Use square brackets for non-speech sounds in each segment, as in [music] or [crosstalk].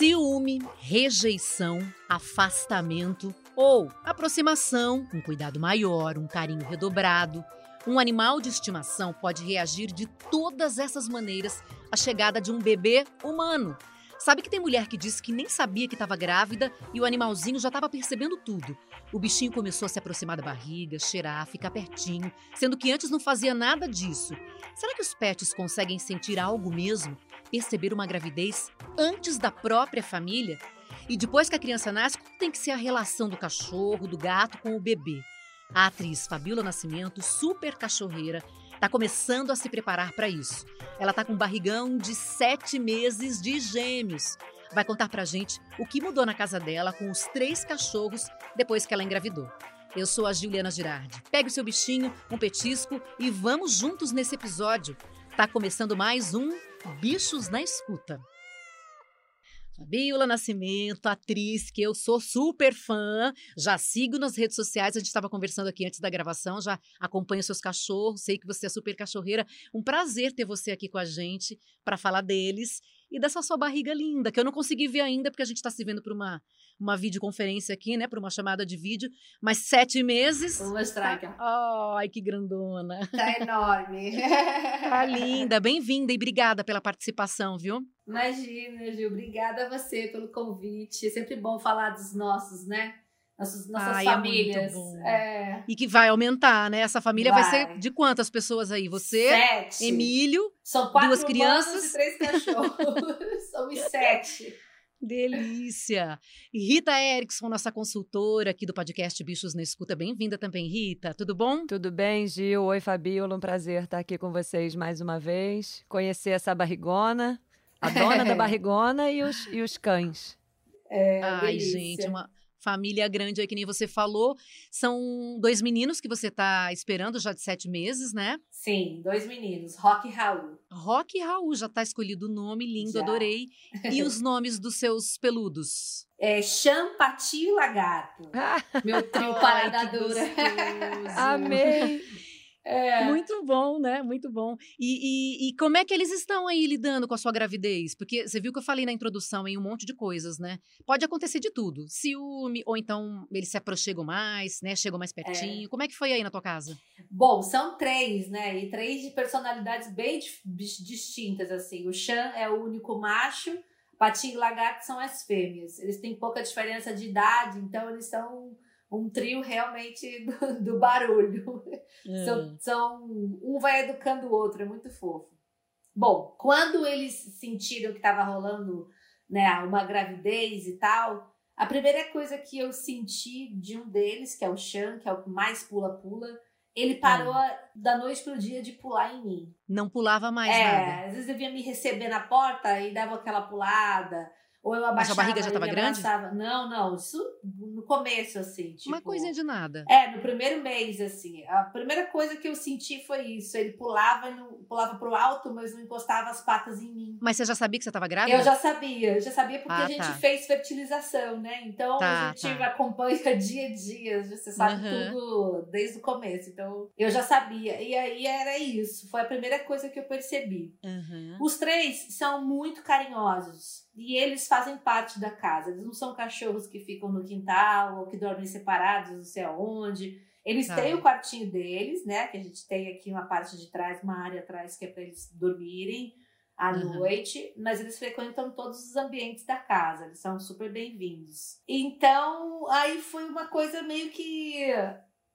Ciúme, rejeição, afastamento ou aproximação, um cuidado maior, um carinho redobrado. Um animal de estimação pode reagir de todas essas maneiras à chegada de um bebê humano. Sabe que tem mulher que diz que nem sabia que estava grávida e o animalzinho já estava percebendo tudo. O bichinho começou a se aproximar da barriga, cheirar, ficar pertinho, sendo que antes não fazia nada disso. Será que os pets conseguem sentir algo mesmo? Perceber uma gravidez antes da própria família? E depois que a criança nasce, como tem que ser a relação do cachorro, do gato com o bebê? A atriz Fabiola Nascimento, super cachorreira, está começando a se preparar para isso. Ela está com um barrigão de sete meses de gêmeos. Vai contar pra gente o que mudou na casa dela com os três cachorros depois que ela engravidou. Eu sou a Juliana Girardi. Pegue o seu bichinho, um petisco e vamos juntos nesse episódio. Tá começando mais um Bichos na Escuta. Fabiola Nascimento, atriz que eu sou super fã, já sigo nas redes sociais, a gente estava conversando aqui antes da gravação, já acompanho seus cachorros, sei que você é super cachorreira. Um prazer ter você aqui com a gente para falar deles e dessa sua barriga linda, que eu não consegui ver ainda, porque a gente está se vendo por uma, uma videoconferência aqui, né? Por uma chamada de vídeo. Mas sete meses. Vou mostrar aqui. Ai, que grandona. Tá enorme. [laughs] tá linda. Bem-vinda e obrigada pela participação, viu? Imagina, Gil. Obrigada a você pelo convite. É sempre bom falar dos nossos, né? Nossas, nossas Ai, é famílias. É E que vai aumentar, né? Essa família vai. vai. ser de quantas pessoas aí? Você, sete. Emílio, São quatro duas crianças e três cachorros. [laughs] Somos sete. Delícia! Rita Erickson, nossa consultora aqui do podcast Bichos na Escuta. Bem-vinda também, Rita. Tudo bom? Tudo bem, Gil. Oi, Fabiola. Um prazer estar aqui com vocês mais uma vez. Conhecer essa barrigona, a dona da [laughs] barrigona e os, e os cães. É, Ai, delícia. gente, uma, família grande aí, que nem você falou. São dois meninos que você está esperando já de sete meses, né? Sim, dois meninos, Rock e Raul. Rock e Raul, já está escolhido o nome, lindo, já. adorei. E [laughs] os nomes dos seus peludos? É Champati e Lagarto. Meu trio [laughs] paradadura. [laughs] Amei. É. Muito bom, né? Muito bom. E, e, e, como é que eles estão aí lidando com a sua gravidez? Porque você viu que eu falei na introdução em um monte de coisas, né? Pode acontecer de tudo. Ciúme, ou então eles se aproximam mais, né? Chegam mais pertinho. É. Como é que foi aí na tua casa? Bom, são três, né? E três de personalidades bem distintas, assim. O Chan é o único macho, Patinho e Lagarto são as fêmeas. Eles têm pouca diferença de idade, então eles são um trio realmente [laughs] do, do barulho. Hum. São, são, um vai educando o outro, é muito fofo. Bom, quando eles sentiram que estava rolando né, uma gravidez e tal, a primeira coisa que eu senti de um deles, que é o Chan, que é o que mais pula-pula, ele parou hum. da noite pro dia de pular em mim. Não pulava mais é, nada. Às vezes eu vinha me receber na porta e dava aquela pulada. Ou eu abaixava. Mas a barriga já estava grande? Não, não. Isso no começo, assim. Tipo, Uma coisinha de nada. É, no primeiro mês, assim. A primeira coisa que eu senti foi isso. Ele pulava, não, pulava pro alto, mas não encostava as patas em mim. Mas você já sabia que você estava grávida? Eu já sabia. Eu já sabia porque ah, a gente tá. fez fertilização, né? Então tá, a gente tá. acompanha [laughs] dia a dia. Você sabe uhum. tudo desde o começo. Então eu já sabia. E aí era isso. Foi a primeira coisa que eu percebi. Uhum. Os três são muito carinhosos. E eles fazem parte da casa. Eles não são cachorros que ficam no quintal ou que dormem separados, não sei aonde. Eles ah. têm o quartinho deles, né? Que a gente tem aqui uma parte de trás, uma área atrás que é para eles dormirem à uhum. noite, mas eles frequentam todos os ambientes da casa, eles são super bem-vindos. Então, aí foi uma coisa meio que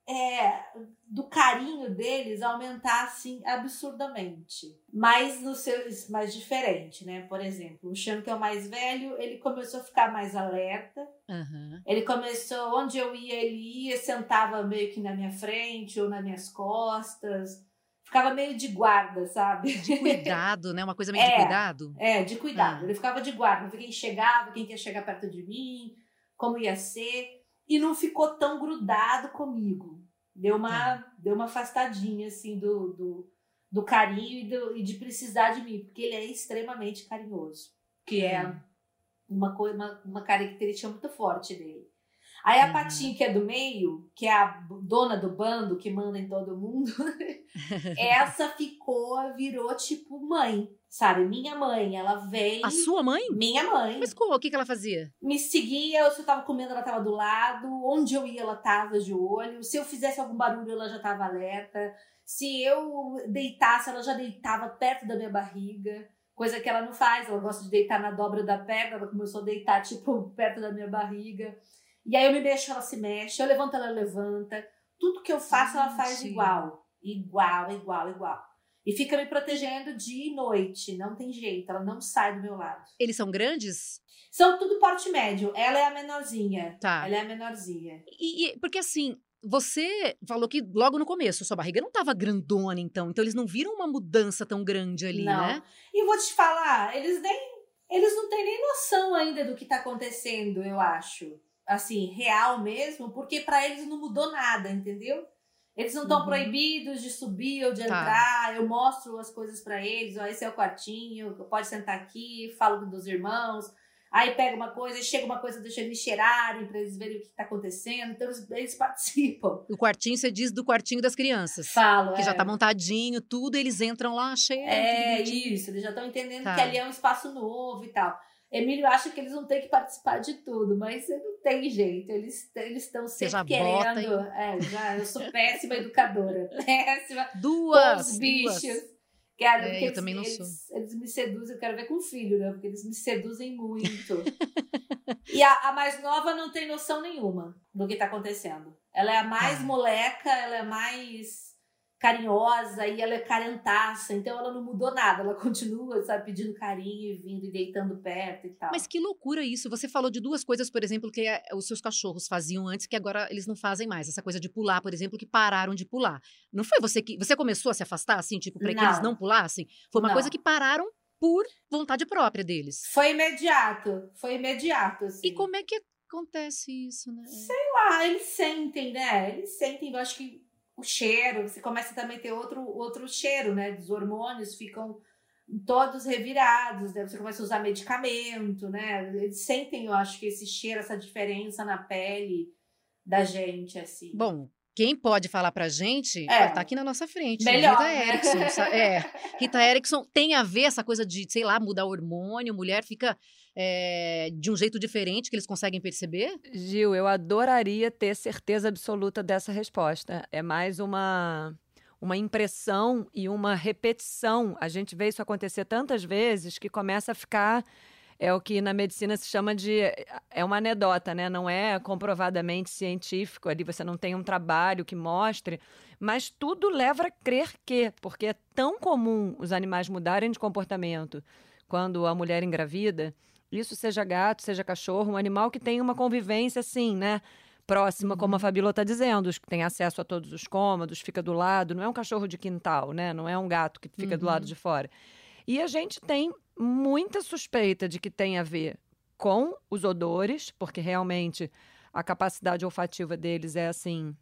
é, do carinho deles aumentar assim absurdamente. Mas no seu mais diferente, né? Por exemplo, o Chan, que é o mais velho, ele começou a ficar mais alerta. Uhum. Ele começou, onde eu ia, ele ia, sentava meio que na minha frente ou nas minhas costas. Ficava meio de guarda, sabe? De cuidado, né? Uma coisa meio [laughs] é, de cuidado. É, de cuidado. Ah. Ele ficava de guarda. Quem chegava, quem quer chegar perto de mim, como ia ser e não ficou tão grudado comigo. Deu uma, tá. deu uma afastadinha, assim, do, do, do carinho e, do, e de precisar de mim, porque ele é extremamente carinhoso, que é uma, coisa, uma, uma característica muito forte dele. Aí a uhum. Patinha, que é do meio, que é a dona do bando, que manda em todo mundo, [laughs] essa ficou, virou tipo mãe Sabe, minha mãe, ela veio. A sua mãe? Minha mãe. Mas o que, que ela fazia? Me seguia, se eu tava comendo, ela tava do lado. Onde eu ia, ela tava de olho. Se eu fizesse algum barulho, ela já tava alerta. Se eu deitasse, ela já deitava perto da minha barriga. Coisa que ela não faz, ela gosta de deitar na dobra da perna. Ela começou a deitar, tipo, perto da minha barriga. E aí eu me mexo, ela se mexe. Eu levanto, ela levanta. Tudo que eu faço, ela faz igual. Igual, igual, igual. E fica me protegendo dia e noite. Não tem jeito, ela não sai do meu lado. Eles são grandes? São tudo porte médio. Ela é a menorzinha. Tá. Ela é a menorzinha. E, e porque assim, você falou que logo no começo sua barriga não estava grandona, então. Então eles não viram uma mudança tão grande ali, não. né? E vou te falar, eles nem. Eles não têm nem noção ainda do que tá acontecendo, eu acho. Assim, real mesmo, porque para eles não mudou nada, entendeu? Eles não estão uhum. proibidos de subir ou de tá. entrar. Eu mostro as coisas para eles. Ó, esse é o quartinho, pode sentar aqui, falo dos irmãos. Aí pega uma coisa, chega uma coisa, deixa eles cheirarem para eles verem o que está acontecendo. Então eles, eles, [laughs] participam. O quartinho, você diz do quartinho das crianças. Falo, Que é. já tá montadinho, tudo, eles entram lá, cheiram. É, isso. Eles já estão entendendo tá. que ali é um espaço novo e tal. Emílio acha que eles vão ter que participar de tudo, mas não tem jeito. Eles estão sempre já querendo. É, já, eu sou péssima educadora. [laughs] Péssima. Duas. Os bichos. Duas. Quero, é, eu eles, também não eles, sou. Eles me seduzem, eu quero ver com o filho, né? Porque eles me seduzem muito. [laughs] e a, a, mais nova não tem noção nenhuma do que tá acontecendo. Ela é a mais ah. moleca, ela é mais carinhosa e ela é carentaça, então ela não mudou nada, ela [laughs] continua, sabe, pedindo carinho e vindo e deitando perto e tal. Mas que loucura isso! Você falou de duas coisas, por exemplo, que eh, os seus cachorros faziam antes que agora eles não fazem mais. Essa coisa de pular, por exemplo, que pararam de pular. Não foi você que você começou a se afastar assim, tipo, para que eles não pulassem? Foi uma não. coisa que pararam por vontade própria deles. Foi imediato, foi imediato. Assim. E como é que acontece isso, né? Sei lá, eles sentem, né? Eles sentem, eu acho que o cheiro, você começa também a ter outro, outro cheiro, né? Os hormônios ficam todos revirados, né? Você começa a usar medicamento, né? Eles sentem, eu acho que esse cheiro, essa diferença na pele da gente, assim. Bom, quem pode falar pra gente é. tá aqui na nossa frente. Melhor, Rita né? Erickson. É. [laughs] Rita Erickson tem a ver essa coisa de, sei lá, mudar hormônio, mulher fica é, de um jeito diferente que eles conseguem perceber? Gil, eu adoraria ter certeza absoluta dessa resposta. É mais uma uma impressão e uma repetição. A gente vê isso acontecer tantas vezes que começa a ficar é o que na medicina se chama de é uma anedota, né? Não é comprovadamente científico. Ali você não tem um trabalho que mostre, mas tudo leva a crer que, porque é tão comum os animais mudarem de comportamento quando a mulher engravida isso seja gato, seja cachorro, um animal que tem uma convivência assim, né? Próxima, como a uhum. Fabíola está dizendo, que tem acesso a todos os cômodos, fica do lado, não é um cachorro de quintal, né? Não é um gato que fica uhum. do lado uhum. de fora. E a gente tem muita suspeita de que tem a ver com os odores, porque realmente a capacidade olfativa deles é assim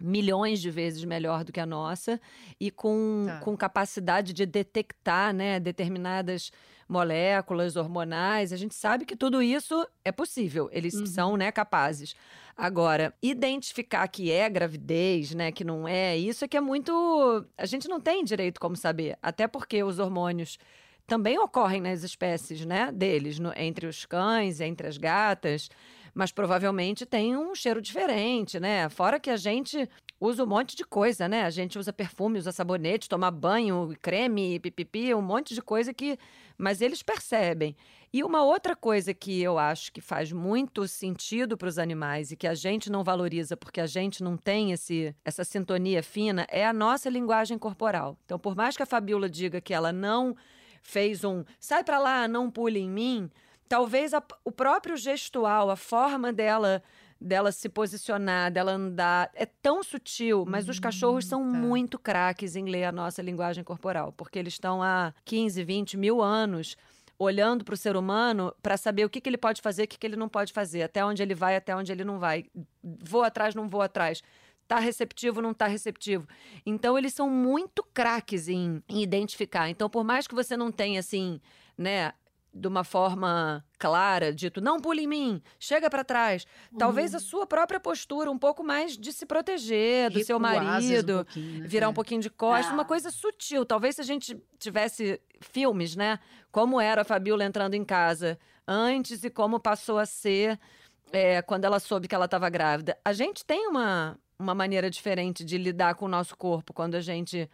milhões de vezes melhor do que a nossa e com, tá. com capacidade de detectar né, determinadas moléculas hormonais. A gente sabe que tudo isso é possível, eles uhum. são né, capazes. Agora, identificar que é gravidez, né, que não é, isso é que é muito. A gente não tem direito como saber, até porque os hormônios também ocorrem nas espécies né, deles, no, entre os cães, entre as gatas mas provavelmente tem um cheiro diferente, né? Fora que a gente usa um monte de coisa, né? A gente usa perfume, usa sabonete, toma banho, creme, pipipi, um monte de coisa que. Mas eles percebem. E uma outra coisa que eu acho que faz muito sentido para os animais e que a gente não valoriza porque a gente não tem esse, essa sintonia fina é a nossa linguagem corporal. Então, por mais que a Fabiola diga que ela não fez um sai para lá, não pule em mim, talvez a, o próprio gestual, a forma dela dela se posicionar, dela andar, é tão sutil, mas os cachorros são tá. muito craques em ler a nossa linguagem corporal, porque eles estão há 15, 20 mil anos olhando para o ser humano para saber o que, que ele pode fazer, o que, que ele não pode fazer, até onde ele vai, até onde ele não vai. Vou atrás, não vou atrás. Tá receptivo, não tá receptivo. Então, eles são muito craques em, em identificar. Então, por mais que você não tenha, assim, né, de uma forma clara, dito não pule em mim, chega para trás. Uhum. Talvez a sua própria postura, um pouco mais de se proteger do Recuar, seu marido, um né? virar é. um pouquinho de costas, ah. uma coisa sutil. Talvez se a gente tivesse filmes, né? Como era a Fabiola entrando em casa antes e como passou a ser é, quando ela soube que ela estava grávida. A gente tem uma, uma maneira diferente de lidar com o nosso corpo quando a gente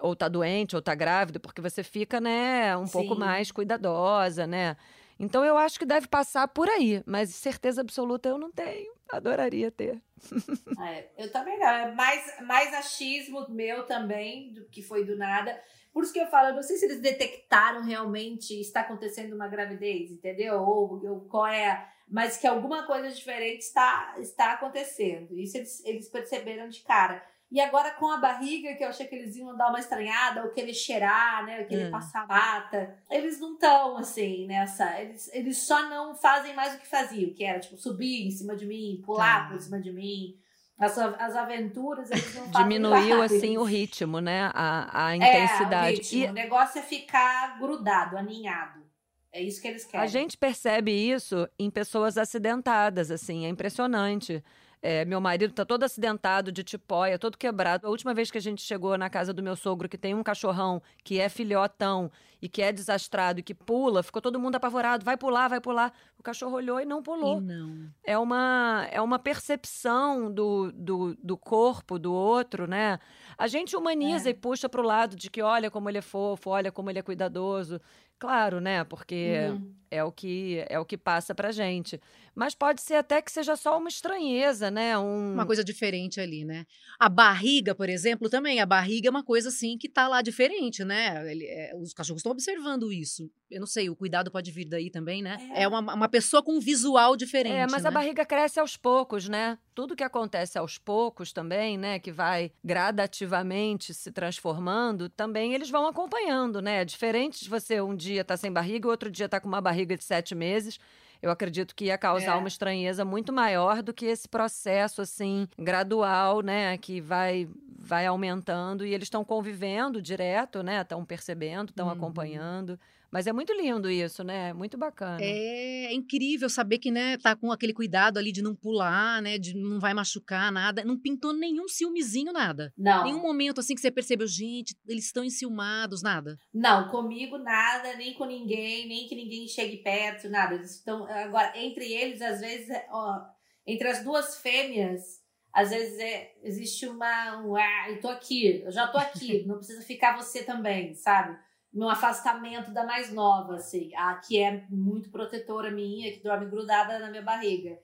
ou tá doente ou tá grávida, porque você fica, né, um Sim. pouco mais cuidadosa, né? Então eu acho que deve passar por aí, mas certeza absoluta eu não tenho. Adoraria ter. [laughs] É, eu também não. É mais, mais achismo meu também, do que foi do nada. Por isso que eu falo, eu não sei se eles detectaram realmente está acontecendo uma gravidez, entendeu? Ou, ou qual é. Mas que alguma coisa diferente está, está acontecendo. Isso eles, eles perceberam de cara. E agora com a barriga, que eu achei que eles iam dar uma estranhada, ou querer cheirar, né? Ou querer hum. passar mata. Eles não estão, assim, nessa. Eles, eles só não fazem mais o que faziam, que era, tipo, subir em cima de mim, pular tá. por cima de mim. As, as aventuras, eles não fazem Diminuiu, assim, o ritmo, né? A, a intensidade. É, o, ritmo. E... o negócio é ficar grudado, aninhado. É isso que eles querem. A gente percebe isso em pessoas acidentadas, assim, é impressionante. É, meu marido tá todo acidentado, de tipóia, todo quebrado. A última vez que a gente chegou na casa do meu sogro, que tem um cachorrão que é filhotão e que é desastrado e que pula, ficou todo mundo apavorado. Vai pular, vai pular. Cachorro olhou e não pulou. E não. É uma, é uma percepção do, do, do corpo do outro, né? A gente humaniza é. e puxa para o lado de que olha como ele é fofo, olha como ele é cuidadoso. Claro, né? Porque uhum. é o que é o que passa pra gente. Mas pode ser até que seja só uma estranheza, né? Um... Uma coisa diferente ali, né? A barriga, por exemplo, também. A barriga é uma coisa assim que tá lá diferente, né? Ele, é, os cachorros estão observando isso. Eu não sei, o cuidado pode vir daí também, né? É, é uma, uma pessoa com um visual diferente. É, mas né? a barriga cresce aos poucos, né? Tudo que acontece aos poucos também, né? Que vai gradativamente se transformando, também eles vão acompanhando, né? É diferente de você um dia tá sem barriga, o outro dia tá com uma barriga de sete meses eu acredito que ia causar é. uma estranheza muito maior do que esse processo assim gradual, né, que vai vai aumentando e eles estão convivendo direto, né? Estão percebendo, estão uhum. acompanhando. Mas é muito lindo isso, né? Muito bacana. É, é, incrível saber que, né, tá com aquele cuidado ali de não pular, né? De não vai machucar nada. Não pintou nenhum ciúmezinho, nada. Não. Nenhum momento assim que você percebeu, gente, eles estão enciumados, nada. Não, comigo nada, nem com ninguém, nem que ninguém chegue perto, nada. Eles estão. Agora, entre eles, às vezes, ó, entre as duas fêmeas às vezes é, existe uma. Um, ah, eu tô aqui, eu já tô aqui, não precisa ficar você também, sabe? No afastamento da mais nova, assim, a que é muito protetora minha, que dorme grudada na minha barriga.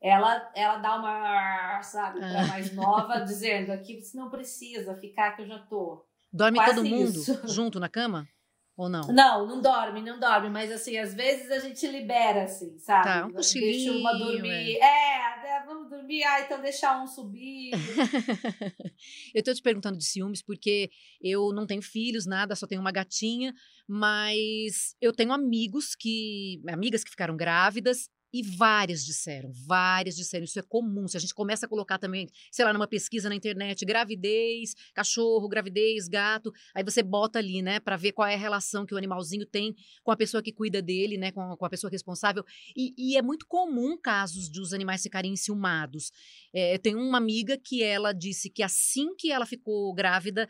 Ela, ela dá uma, sabe, pra ah. mais nova, dizendo aqui você não precisa ficar que eu já tô. Dorme Quase todo mundo isso. junto na cama? Ou não? Não, não dorme, não dorme. Mas assim, às vezes a gente libera, assim, sabe? Tá, um Deixa uma dormir. É. é, vamos dormir. Ah, então deixar um subir. [laughs] eu tô te perguntando de ciúmes porque eu não tenho filhos, nada, só tenho uma gatinha. Mas eu tenho amigos que. amigas que ficaram grávidas e várias disseram, várias disseram. Isso é comum. Se a gente começa a colocar também, sei lá, numa pesquisa na internet, gravidez, cachorro, gravidez, gato, aí você bota ali, né, para ver qual é a relação que o animalzinho tem com a pessoa que cuida dele, né, com a, com a pessoa responsável. E, e, é muito comum casos de os animais ficarem enciumados. É, tem uma amiga que ela disse que assim que ela ficou grávida,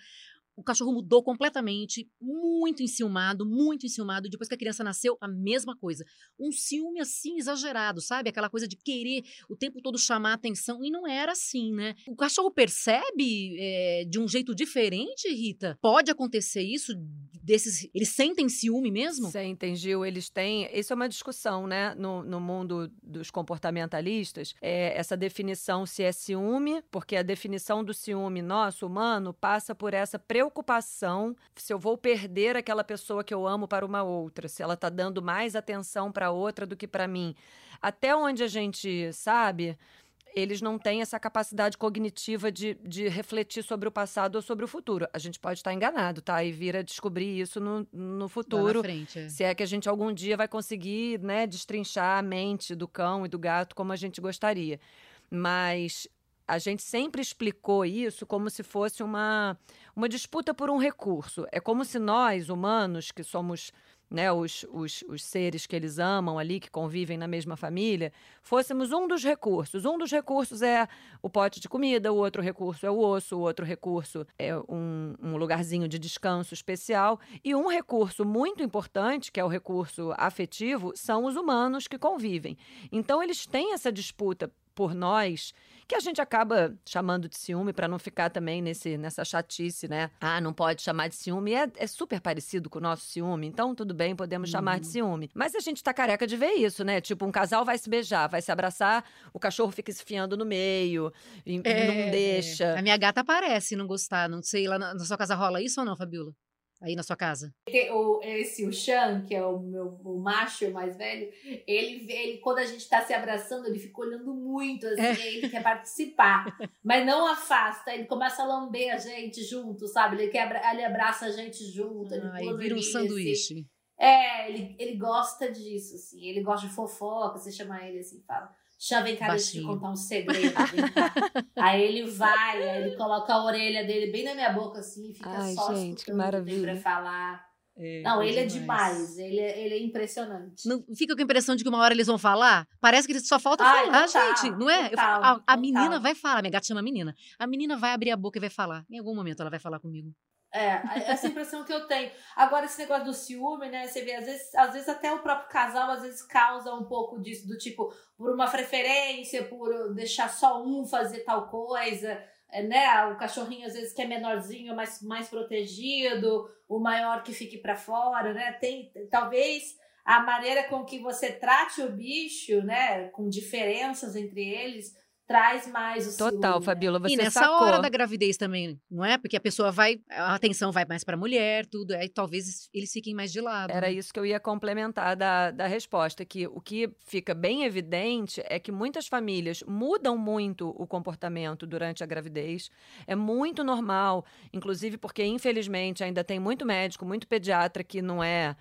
o cachorro mudou completamente, muito enciumado, muito enciumado. Depois que a criança nasceu, a mesma coisa. Um ciúme assim exagerado, sabe? Aquela coisa de querer o tempo todo chamar atenção. E não era assim, né? O cachorro percebe é, de um jeito diferente, Rita? Pode acontecer isso? Desses, eles sentem ciúme mesmo? Sentem, Gil. Eles têm. Isso é uma discussão, né? No, no mundo dos comportamentalistas. É, essa definição se é ciúme, porque a definição do ciúme nosso, humano, passa por essa preocupação preocupação se eu vou perder aquela pessoa que eu amo para uma outra, se ela está dando mais atenção para outra do que para mim. Até onde a gente sabe, eles não têm essa capacidade cognitiva de, de refletir sobre o passado ou sobre o futuro. A gente pode estar enganado, tá? E vir a descobrir isso no, no futuro. Frente, é. Se é que a gente algum dia vai conseguir, né, destrinchar a mente do cão e do gato como a gente gostaria. Mas a gente sempre explicou isso como se fosse uma, uma disputa por um recurso. É como se nós, humanos, que somos né, os, os, os seres que eles amam ali, que convivem na mesma família, fôssemos um dos recursos. Um dos recursos é o pote de comida, o outro recurso é o osso, o outro recurso é um, um lugarzinho de descanso especial. E um recurso muito importante, que é o recurso afetivo, são os humanos que convivem. Então, eles têm essa disputa por nós que a gente acaba chamando de ciúme para não ficar também nesse, nessa chatice, né? Ah, não pode chamar de ciúme. É, é super parecido com o nosso ciúme, então tudo bem, podemos uhum. chamar de uhum. ciúme. Mas a gente tá careca de ver isso, né? Tipo, um casal vai se beijar, vai se abraçar, o cachorro fica se fiando no meio, é, não deixa. A minha gata aparece não gostar, não sei, lá na, na sua casa rola isso ou não, Fabiola? Aí na sua casa? O, esse, o Chan, que é o meu o macho mais velho, ele, ele, quando a gente tá se abraçando, ele fica olhando muito, assim, é. ele quer participar, [laughs] mas não afasta, ele começa a lamber a gente junto, sabe? Ele, quer, ele abraça a gente junto. Ah, ele vira um sanduíche. Assim. É, ele, ele gosta disso, assim, ele gosta de fofoca, você chama ele assim, fala Vem cá, deixa eu te contar um segredo. [laughs] aí ele vai, aí ele coloca a orelha dele bem na minha boca, assim, e fica Ai, só gente, que maravilha. pra falar. É, não, ele é demais. Ele é, ele é impressionante. Não fica com a impressão de que uma hora eles vão falar? Parece que só falta Ai, falar, total, gente. Não é? Total, a, a total. menina vai falar. Minha gata chama menina. A menina vai abrir a boca e vai falar. Em algum momento ela vai falar comigo. É, essa impressão que eu tenho. Agora, esse negócio do ciúme, né? Você vê, às vezes, às vezes até o próprio casal, às vezes, causa um pouco disso, do tipo, por uma preferência, por deixar só um fazer tal coisa, é, né? O cachorrinho, às vezes, que é menorzinho, mais, mais protegido, o maior que fique para fora, né? Tem, talvez a maneira com que você trate o bicho, né? Com diferenças entre eles traz mais o Total, ciúme, Fabiola, você E nessa sacou. hora da gravidez também, não é? Porque a pessoa vai, a atenção vai mais para a mulher, tudo, aí talvez eles fiquem mais de lado. Era né? isso que eu ia complementar da, da resposta, que o que fica bem evidente é que muitas famílias mudam muito o comportamento durante a gravidez. É muito normal, inclusive porque infelizmente ainda tem muito médico, muito pediatra que não é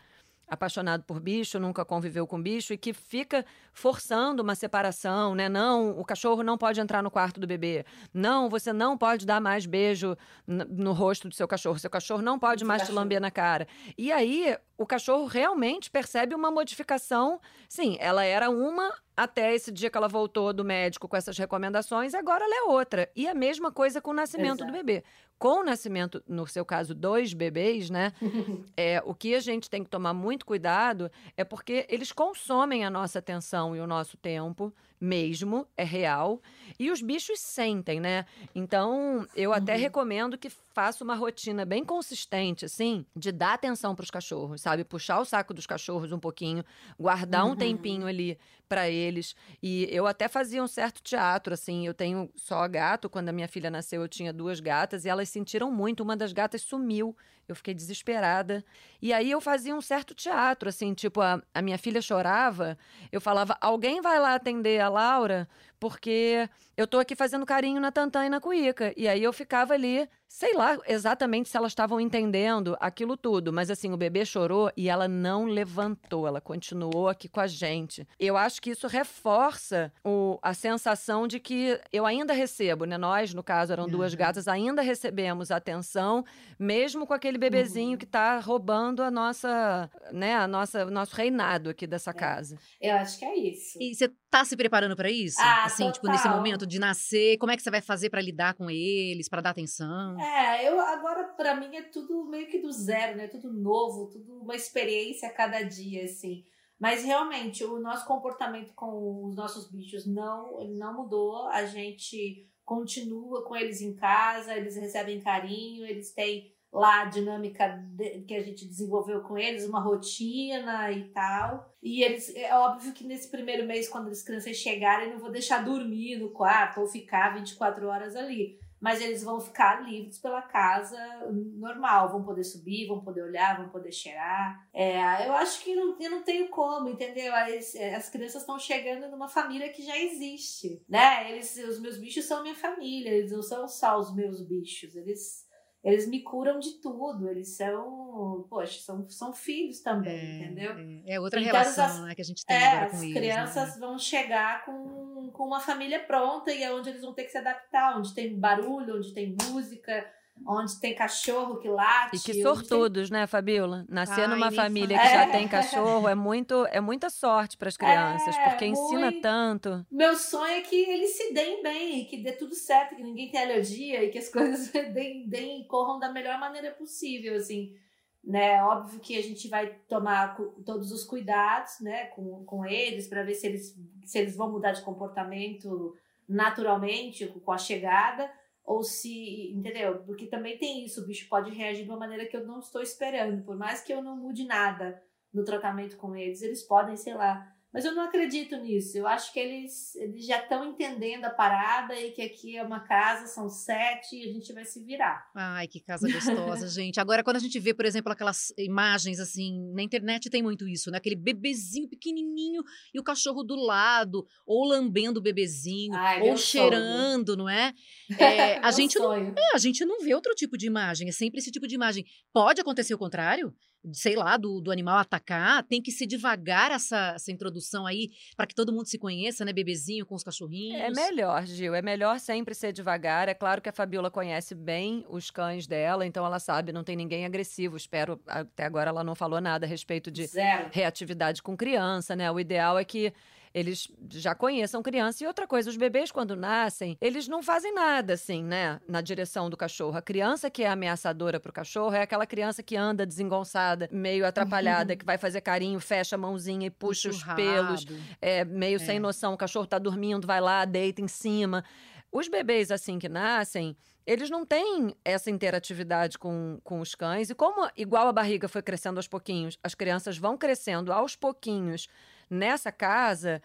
apaixonado por bicho, nunca conviveu com bicho e que fica forçando uma separação, né? Não, o cachorro não pode entrar no quarto do bebê. Não, você não pode dar mais beijo no rosto do seu cachorro. Seu cachorro não pode mais te lamber na cara. E aí o cachorro realmente percebe uma modificação. Sim, ela era uma até esse dia que ela voltou do médico com essas recomendações, agora ela é outra. E a mesma coisa com o nascimento Exato. do bebê. Com o nascimento, no seu caso, dois bebês, né? [laughs] é, o que a gente tem que tomar muito cuidado é porque eles consomem a nossa atenção e o nosso tempo mesmo, é real. E os bichos sentem, né? Então, eu até uhum. recomendo que faça uma rotina bem consistente, assim, de dar atenção para os cachorros, sabe? Puxar o saco dos cachorros um pouquinho, guardar uhum. um tempinho ali para eles. E eu até fazia um certo teatro, assim. Eu tenho só gato. Quando a minha filha nasceu, eu tinha duas gatas e elas sentiram muito. Uma das gatas sumiu. Eu fiquei desesperada. E aí eu fazia um certo teatro, assim, tipo, a, a minha filha chorava, eu falava: alguém vai lá atender a Laura, porque eu tô aqui fazendo carinho na Tantã e na Cuíca. E aí eu ficava ali, sei lá exatamente se elas estavam entendendo aquilo tudo, mas assim, o bebê chorou e ela não levantou, ela continuou aqui com a gente. Eu acho que isso reforça o, a sensação de que eu ainda recebo, né? Nós, no caso, eram uhum. duas gatas, ainda recebemos atenção, mesmo com aquele bebezinho uhum. que tá roubando a nossa, né, a nossa, nosso reinado aqui dessa é. casa. Eu acho que é isso. E você tá se preparando para isso? Ah, assim, total. tipo, nesse momento de nascer, como é que você vai fazer para lidar com eles, para dar atenção? É, eu agora para mim é tudo meio que do zero, né? Tudo novo, tudo uma experiência a cada dia, assim. Mas realmente o nosso comportamento com os nossos bichos não, não mudou. A gente continua com eles em casa, eles recebem carinho, eles têm lá a dinâmica que a gente desenvolveu com eles, uma rotina e tal. E eles, é óbvio que nesse primeiro mês, quando as crianças chegarem, eu não vou deixar dormir no quarto ou ficar 24 horas ali. Mas eles vão ficar livres pela casa normal, vão poder subir, vão poder olhar, vão poder cheirar. É, eu acho que não, eu não tenho como, entendeu? As, as crianças estão chegando numa família que já existe, né? Eles, os meus bichos são minha família, eles não são só os meus bichos, eles eles me curam de tudo. Eles são, poxa, são, são filhos também, é, entendeu? É, é outra então, relação as, né, que a gente tem é, agora com as eles. As crianças né? vão chegar com, com uma família pronta e é onde eles vão ter que se adaptar, onde tem barulho, onde tem música, onde tem cachorro que late. E que sortudos, tem... né, Fabiola? Nascer numa família que já tem cachorro é muito é muita sorte para as crianças, é, porque ensina muito... tanto. Meu sonho é que eles se deem bem, que dê tudo certo, que ninguém tenha alergia e que as [laughs] coisas deem, deem corram da melhor maneira possível, assim. Né, óbvio que a gente vai tomar todos os cuidados, né, com, com eles para ver se eles se eles vão mudar de comportamento naturalmente com a chegada ou se, entendeu? Porque também tem isso, o bicho pode reagir de uma maneira que eu não estou esperando, por mais que eu não mude nada no tratamento com eles, eles podem, sei lá, mas eu não acredito nisso. Eu acho que eles, eles já estão entendendo a parada e que aqui é uma casa, são sete e a gente vai se virar. Ai, que casa gostosa, [laughs] gente. Agora, quando a gente vê, por exemplo, aquelas imagens assim, na internet tem muito isso, né? Aquele bebezinho pequenininho e o cachorro do lado, ou lambendo o bebezinho, Ai, ou cheirando, sonho. não é? é [laughs] a, gente não, é, a gente não vê outro tipo de imagem, é sempre esse tipo de imagem. Pode acontecer o contrário? Sei lá, do, do animal atacar, tem que ser devagar essa, essa introdução aí, para que todo mundo se conheça, né, bebezinho com os cachorrinhos. É melhor, Gil, é melhor sempre ser devagar. É claro que a Fabiola conhece bem os cães dela, então ela sabe, não tem ninguém agressivo. Espero, até agora ela não falou nada a respeito de Zero. reatividade com criança, né? O ideal é que eles já conheçam criança. E outra coisa, os bebês, quando nascem, eles não fazem nada, assim, né? Na direção do cachorro. A criança que é ameaçadora pro cachorro é aquela criança que anda desengonçada, meio atrapalhada, [laughs] que vai fazer carinho, fecha a mãozinha e puxa os pelos, é, meio é. sem noção. O cachorro tá dormindo, vai lá, deita em cima. Os bebês, assim que nascem, eles não têm essa interatividade com, com os cães. E como, igual a barriga foi crescendo aos pouquinhos, as crianças vão crescendo aos pouquinhos nessa casa,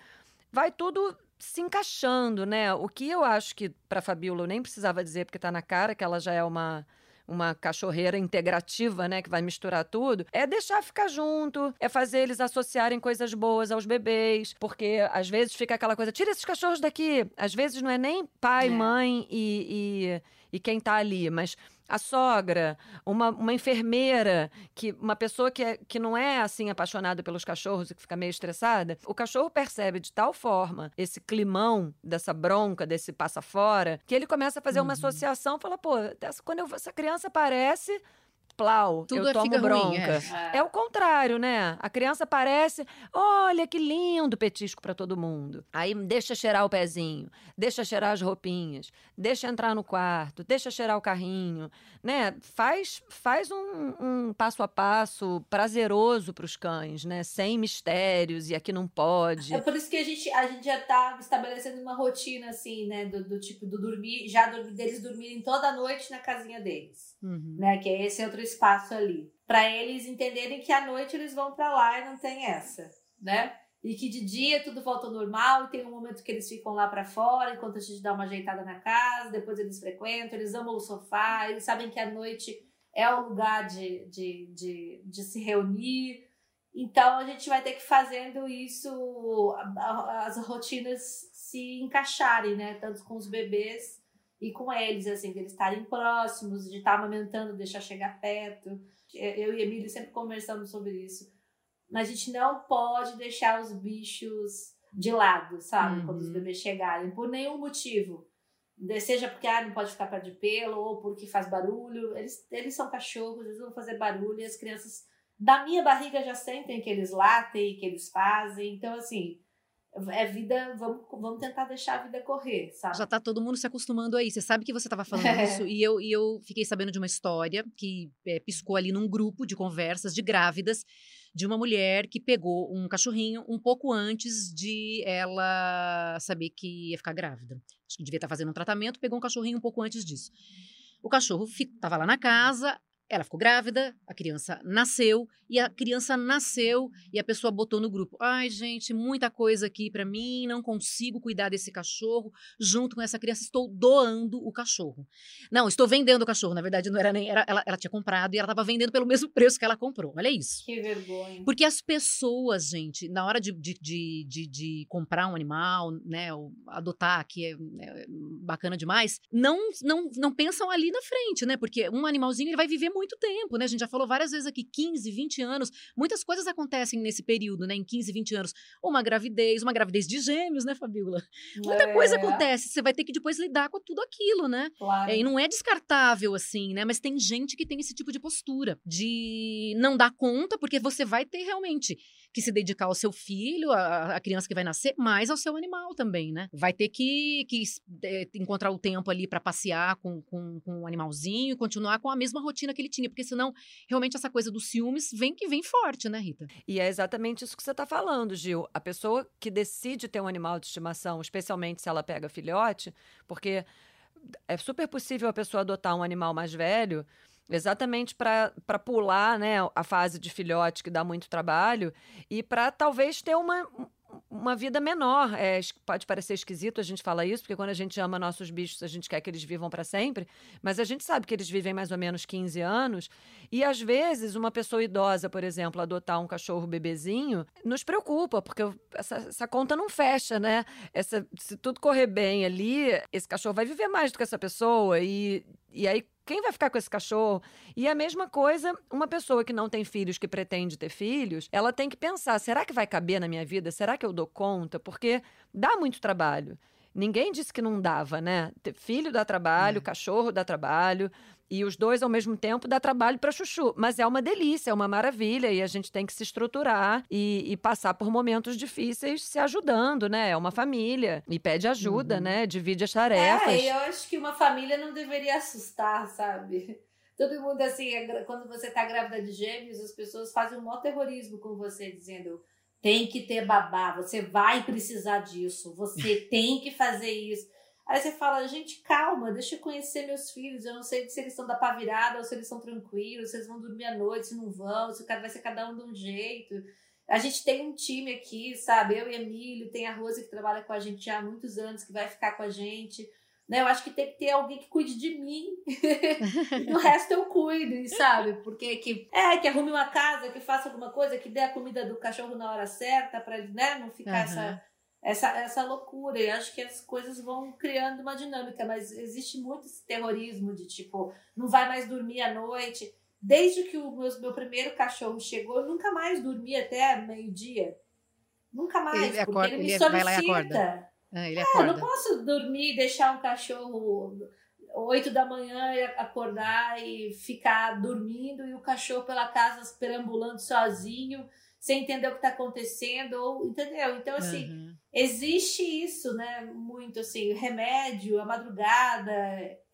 vai tudo se encaixando, né? O que eu acho que para Fabiola eu nem precisava dizer porque está na cara que ela já é uma uma cachorreira integrativa, né, que vai misturar tudo, é deixar ficar junto, é fazer eles associarem coisas boas aos bebês, porque às vezes fica aquela coisa, tira esses cachorros daqui. Às vezes não é nem pai, é. mãe e, e, e quem tá ali, mas a sogra, uma, uma enfermeira, que uma pessoa que, é, que não é assim apaixonada pelos cachorros e que fica meio estressada, o cachorro percebe de tal forma esse climão dessa bronca, desse passa fora, que ele começa a fazer uhum. uma associação, fala, pô, essa, quando eu, essa criança aparece, plau, Tudo eu tomo bronca. Ruim, é. é. o contrário, né? A criança parece, olha que lindo petisco para todo mundo. Aí deixa cheirar o pezinho, deixa cheirar as roupinhas, deixa entrar no quarto, deixa cheirar o carrinho, né? Faz, faz um, um passo a passo prazeroso para os cães, né? Sem mistérios e aqui não pode. É por isso que a gente, a gente já tá estabelecendo uma rotina assim, né? Do, do tipo do dormir, já deles dormirem toda noite na casinha deles, uhum. né? Que é esse outro espaço ali. para eles entenderem que à noite eles vão para lá e não tem essa, né? E que de dia tudo volta ao normal e tem um momento que eles ficam lá para fora enquanto a gente dá uma ajeitada na casa, depois eles frequentam, eles amam o sofá, eles sabem que a noite é o lugar de, de, de, de se reunir. Então a gente vai ter que fazendo isso, as rotinas se encaixarem, né? Tanto com os bebês e com eles, assim, de eles estarem próximos, de estar amamentando, deixar chegar perto. Eu e Emílio sempre conversamos sobre isso. Mas a gente não pode deixar os bichos de lado, sabe? Uhum. Quando os bebês chegarem, por nenhum motivo. Seja porque ah, não pode ficar perto de pelo, ou porque faz barulho. Eles, eles são cachorros, eles vão fazer barulho, e as crianças da minha barriga já sentem que eles latem, que eles fazem. Então, assim, é vida, vamos, vamos tentar deixar a vida correr, sabe? Já tá todo mundo se acostumando aí. Você sabe que você estava falando [laughs] é. isso e eu, e eu fiquei sabendo de uma história que é, piscou ali num grupo de conversas de grávidas de uma mulher que pegou um cachorrinho um pouco antes de ela saber que ia ficar grávida. Acho que devia estar tá fazendo um tratamento, pegou um cachorrinho um pouco antes disso. O cachorro estava lá na casa, ela ficou grávida, a criança nasceu e a criança nasceu e a pessoa botou no grupo: "Ai, gente, muita coisa aqui para mim, não consigo cuidar desse cachorro. Junto com essa criança estou doando o cachorro". Não, estou vendendo o cachorro, na verdade não era nem era, ela, ela tinha comprado e ela estava vendendo pelo [laughs] mesmo preço que ela comprou. Olha isso. Que vergonha. Porque as pessoas, gente, na hora de, de, de, de, de comprar um animal, né, ou adotar, que é, é bacana demais, não não não pensam ali na frente, né? Porque um animalzinho ele vai viver muito tempo, né? A gente já falou várias vezes aqui, 15, 20 anos. Muitas coisas acontecem nesse período, né? Em 15, 20 anos. Uma gravidez, uma gravidez de gêmeos, né, Fabíola? Muita é. coisa acontece. Você vai ter que depois lidar com tudo aquilo, né? Claro. É, e não é descartável, assim, né? Mas tem gente que tem esse tipo de postura, de não dar conta, porque você vai ter realmente que se dedicar ao seu filho, a criança que vai nascer, mais ao seu animal também, né? Vai ter que, que é, encontrar o tempo ali para passear com, com, com o animalzinho e continuar com a mesma rotina que ele tinha, porque senão, realmente, essa coisa dos ciúmes vem que vem forte, né, Rita? E é exatamente isso que você está falando, Gil. A pessoa que decide ter um animal de estimação, especialmente se ela pega filhote, porque é super possível a pessoa adotar um animal mais velho exatamente para pular né, a fase de filhote que dá muito trabalho e para talvez ter uma, uma vida menor. É, pode parecer esquisito a gente falar isso, porque quando a gente ama nossos bichos, a gente quer que eles vivam para sempre, mas a gente sabe que eles vivem mais ou menos 15 anos, e às vezes uma pessoa idosa, por exemplo, adotar um cachorro bebezinho, nos preocupa, porque essa, essa conta não fecha, né? Essa, se tudo correr bem ali, esse cachorro vai viver mais do que essa pessoa, e, e aí quem vai ficar com esse cachorro? E a mesma coisa, uma pessoa que não tem filhos, que pretende ter filhos, ela tem que pensar: será que vai caber na minha vida? Será que eu dou conta? Porque dá muito trabalho. Ninguém disse que não dava, né? Filho dá trabalho, é. cachorro dá trabalho, e os dois ao mesmo tempo dá trabalho para chuchu. Mas é uma delícia, é uma maravilha. E a gente tem que se estruturar e, e, passar por momentos difíceis se ajudando, né? É uma família. E pede ajuda, uhum. né? Divide as tarefas. É, eu acho que uma família não deveria assustar, sabe? Todo mundo, assim, é quando você tá grávida de gêmeos, as pessoas fazem um maior terrorismo com você, dizendo tem que ter babá, você vai precisar disso, você [laughs] tem que fazer isso. Aí você fala, gente, calma, deixa eu conhecer meus filhos. Eu não sei se eles estão da pá virada ou se eles estão tranquilos, se eles vão dormir à noite, se não vão, se vai ser cada um de um jeito. A gente tem um time aqui, sabe? Eu e Emílio, tem a Rose que trabalha com a gente há muitos anos, que vai ficar com a gente. Né? Eu acho que tem que ter alguém que cuide de mim. [laughs] o resto eu cuido, sabe? Porque que, é, que arrume uma casa, que faça alguma coisa, que dê a comida do cachorro na hora certa, para né, não ficar uhum. essa essa, essa loucura. E acho que as coisas vão criando uma dinâmica, mas existe muito esse terrorismo de tipo, não vai mais dormir à noite. Desde que o meu, meu primeiro cachorro chegou, eu nunca mais dormi até meio-dia. Nunca mais, ele porque acorda, ele me ele solicita. Ah, ele é, acorda. eu não posso dormir e deixar um cachorro 8 da manhã acordar e ficar dormindo e o cachorro pela casa perambulando sozinho sem entender o que está acontecendo, ou, entendeu? Então, assim, uhum. existe isso, né? Muito assim, remédio, a madrugada.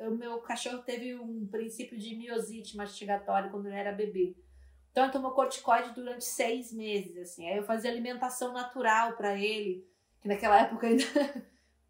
O meu cachorro teve um princípio de miosite mastigatória quando ele era bebê. Então, ele tomou corticoide durante seis meses, assim. Aí eu fazia alimentação natural para ele, que naquela época ainda [laughs]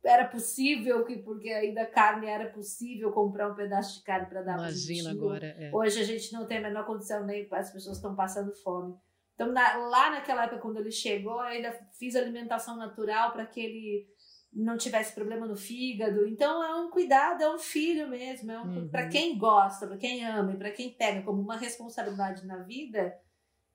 era possível, porque ainda carne era possível comprar um pedaço de carne para dar Imagina agora. É. Hoje a gente não tem a menor condição, nem as pessoas estão passando fome. Então, na, lá naquela época, quando ele chegou, eu ainda fiz alimentação natural para que ele não tivesse problema no fígado. Então, é um cuidado, é um filho mesmo. É um, uhum. Para quem gosta, para quem ama e para quem pega como uma responsabilidade na vida,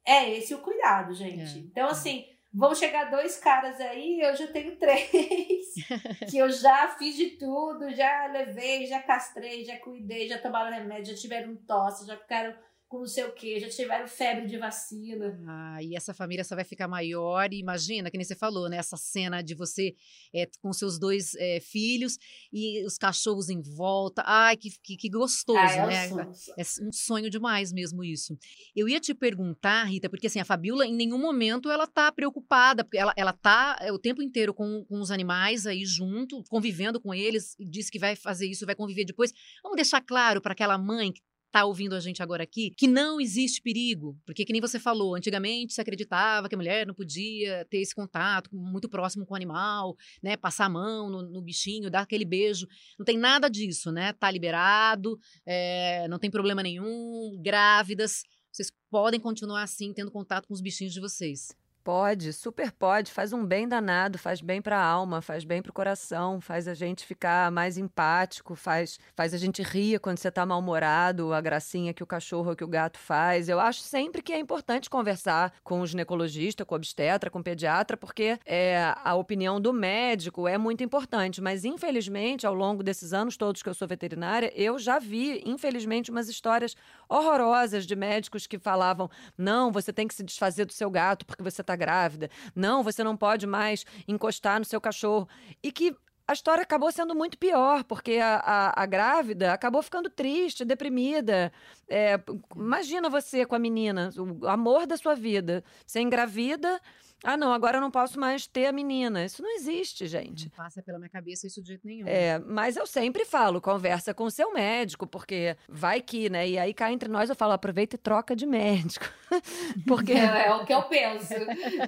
é esse o cuidado, gente. É. Então, assim, vão chegar dois caras aí, eu já tenho três, [laughs] que eu já fiz de tudo, já levei, já castrei, já cuidei, já tomaram remédio, já tiveram tosse, já ficaram com não sei o quê, já tiveram febre de vacina. Ah, e essa família só vai ficar maior. E imagina, que nem você falou, né? Essa cena de você é, com seus dois é, filhos e os cachorros em volta. Ai, que, que, que gostoso, ah, é né? Um é um sonho demais mesmo isso. Eu ia te perguntar, Rita, porque assim, a Fabiola, em nenhum momento ela tá preocupada, porque ela, ela tá é, o tempo inteiro com, com os animais aí junto, convivendo com eles, e disse que vai fazer isso, vai conviver depois. Vamos deixar claro para aquela mãe que está ouvindo a gente agora aqui, que não existe perigo. Porque, que nem você falou, antigamente se acreditava que a mulher não podia ter esse contato muito próximo com o animal, né? Passar a mão no, no bichinho, dar aquele beijo. Não tem nada disso, né? Tá liberado, é, não tem problema nenhum, grávidas. Vocês podem continuar assim, tendo contato com os bichinhos de vocês. Pode, super pode. Faz um bem danado, faz bem para a alma, faz bem para o coração, faz a gente ficar mais empático, faz, faz a gente rir quando você está mal-humorado, a gracinha que o cachorro ou que o gato faz. Eu acho sempre que é importante conversar com o ginecologista, com o obstetra, com o pediatra, porque é, a opinião do médico é muito importante. Mas, infelizmente, ao longo desses anos todos que eu sou veterinária, eu já vi, infelizmente, umas histórias horrorosas de médicos que falavam: não, você tem que se desfazer do seu gato porque você está grávida. Não, você não pode mais encostar no seu cachorro. E que a história acabou sendo muito pior, porque a, a, a grávida acabou ficando triste, deprimida. É, imagina você com a menina, o amor da sua vida. Você engravida ah, não, agora eu não posso mais ter a menina. Isso não existe, gente. Não passa pela minha cabeça isso de jeito nenhum. É, mas eu sempre falo, conversa com o seu médico, porque vai que, né? E aí cá entre nós eu falo, aproveita e troca de médico. [laughs] porque é, é o que eu penso.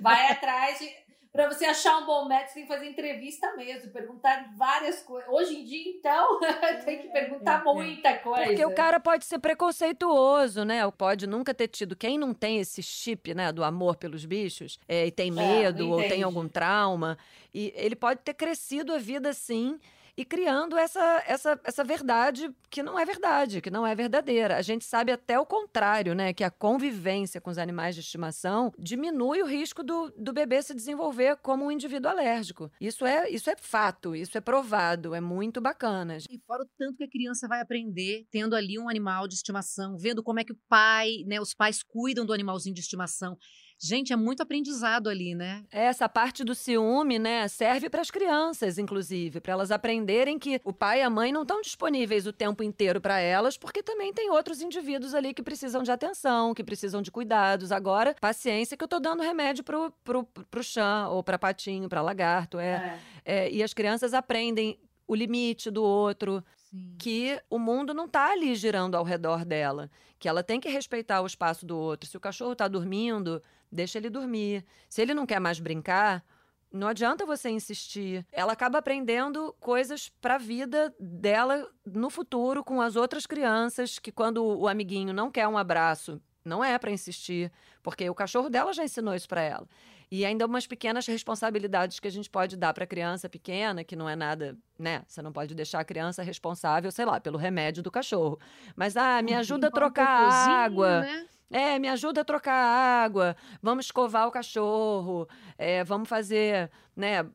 Vai atrás de para você achar um bom médico, você tem que fazer entrevista mesmo, perguntar várias coisas. Hoje em dia, então, [laughs] tem que perguntar é, é, muita coisa. Porque o cara pode ser preconceituoso, né? Pode nunca ter tido. Quem não tem esse chip, né, do amor pelos bichos, é, e tem é, medo, ou tem algum trauma, e ele pode ter crescido a vida assim e criando essa, essa, essa verdade que não é verdade, que não é verdadeira. A gente sabe até o contrário, né? Que a convivência com os animais de estimação diminui o risco do, do bebê se desenvolver como um indivíduo alérgico. Isso é, isso é fato, isso é provado, é muito bacana. E fora o tanto que a criança vai aprender tendo ali um animal de estimação, vendo como é que o pai, né, os pais cuidam do animalzinho de estimação. Gente, é muito aprendizado ali, né? Essa parte do ciúme, né, serve para as crianças, inclusive, para elas aprenderem que o pai e a mãe não estão disponíveis o tempo inteiro para elas, porque também tem outros indivíduos ali que precisam de atenção, que precisam de cuidados. Agora, paciência que eu tô dando remédio pro, pro, pro chã, ou para patinho, para lagarto. É, é. é, e as crianças aprendem o limite do outro. Sim. que o mundo não está ali girando ao redor dela, que ela tem que respeitar o espaço do outro. Se o cachorro está dormindo, deixa ele dormir. Se ele não quer mais brincar, não adianta você insistir. Ela acaba aprendendo coisas para a vida dela no futuro com as outras crianças, que quando o amiguinho não quer um abraço, não é para insistir, porque o cachorro dela já ensinou isso para ela. E ainda umas pequenas responsabilidades que a gente pode dar para a criança pequena, que não é nada, né? Você não pode deixar a criança responsável, sei lá, pelo remédio do cachorro. Mas, ah, me ajuda a trocar água. Né? É, me ajuda a trocar água, vamos escovar o cachorro, é, vamos fazer, né,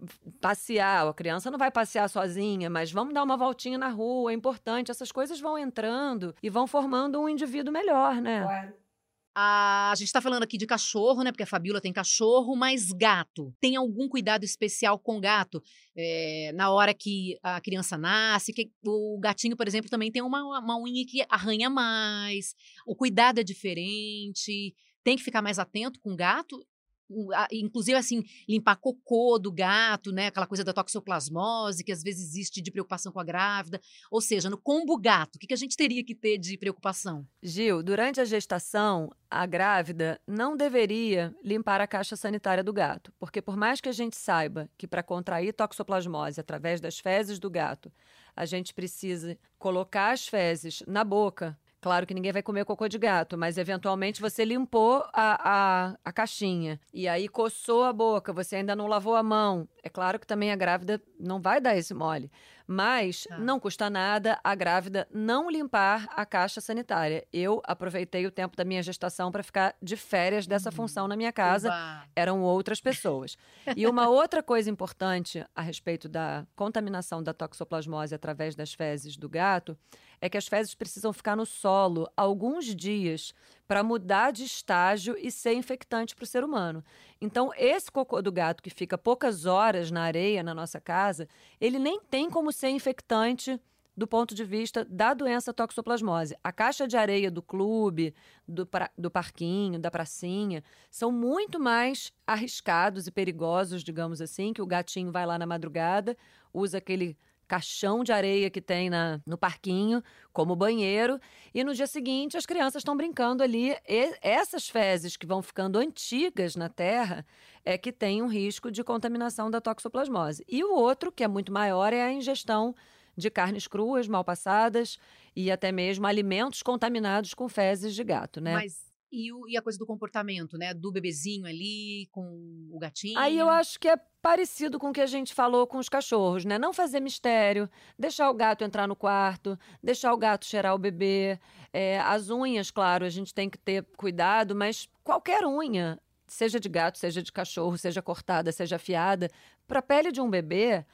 passear. A criança não vai passear sozinha, mas vamos dar uma voltinha na rua, é importante. Essas coisas vão entrando e vão formando um indivíduo melhor, né? Claro. A, gente está falando aqui de cachorro, né? Porque a Fabiola tem cachorro, mas gato. Tem algum cuidado especial com gato? É, na hora que a criança nasce, que o gatinho, por exemplo, também tem uma, uma unha que arranha mais. O cuidado é diferente. Tem que ficar mais atento com o gato inclusive assim, limpar cocô do gato, né? Aquela coisa da toxoplasmose, que às vezes existe de preocupação com a grávida. Ou seja, no combo gato, o que, que a gente teria que ter de preocupação? Gil, durante a gestação, a grávida não deveria limpar a caixa sanitária do gato, porque por mais que a gente saiba que para contrair toxoplasmose através das fezes do gato, a gente precisa colocar as fezes na boca Claro que ninguém vai comer cocô de gato, mas eventualmente você limpou a, a, a caixinha e aí coçou a boca, você ainda não lavou a mão. É claro que também a grávida não vai dar esse mole. Mas tá. não custa nada a grávida não limpar a caixa sanitária. Eu aproveitei o tempo da minha gestação para ficar de férias dessa uhum. função na minha casa. Uba. Eram outras pessoas. e uma [laughs] outra coisa importante a respeito da contaminação da toxoplasmose através das fezes do gato é que as fezes precisam ficar no solo alguns dias para mudar de estágio e ser infectante para o ser humano. Então, esse cocô do gato que fica poucas horas na areia na nossa casa, ele nem tem como ser infectante do ponto de vista da doença toxoplasmose. A caixa de areia do clube, do, pra, do parquinho, da pracinha, são muito mais arriscados e perigosos, digamos assim, que o gatinho vai lá na madrugada, usa aquele caixão de areia que tem na, no parquinho, como banheiro, e no dia seguinte as crianças estão brincando ali. E essas fezes que vão ficando antigas na terra é que tem um risco de contaminação da toxoplasmose. E o outro, que é muito maior, é a ingestão de carnes cruas, mal passadas e até mesmo alimentos contaminados com fezes de gato, né? Mas E, o, e, a coisa do comportamento, né? Do bebezinho ali com o gatinho. Aí eu acho que é parecido com o que a gente falou com os cachorros, né? Não fazer mistério, deixar o gato entrar no quarto, deixar o gato cheirar o bebê. É, as unhas, claro, a gente tem que ter cuidado, mas qualquer unha, seja de gato, seja de cachorro, seja cortada, seja afiada, para a pele de um bebê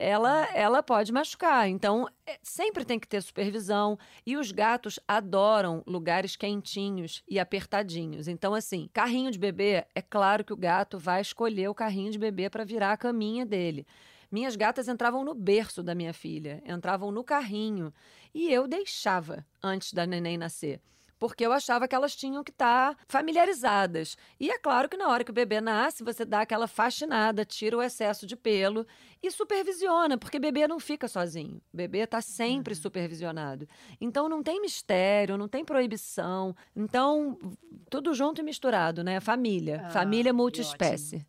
ela, ela pode machucar. Então, é, sempre tem que ter supervisão. E os gatos adoram lugares quentinhos e apertadinhos. Então, assim, carrinho de bebê, é claro que o gato vai escolher o carrinho de bebê para virar a caminha dele. Minhas gatas entravam no berço da minha filha, entravam no carrinho. E eu deixava antes da neném nascer porque eu achava que elas tinham que estar tá familiarizadas. E é claro que na hora que o bebê nasce, você dá aquela faxinada, tira o excesso de pelo e supervisiona, porque bebê não fica sozinho. O bebê está sempre uhum. supervisionado. Então não tem mistério, não tem proibição. Então, tudo junto e misturado, né? Família. Ah, família multiespécie.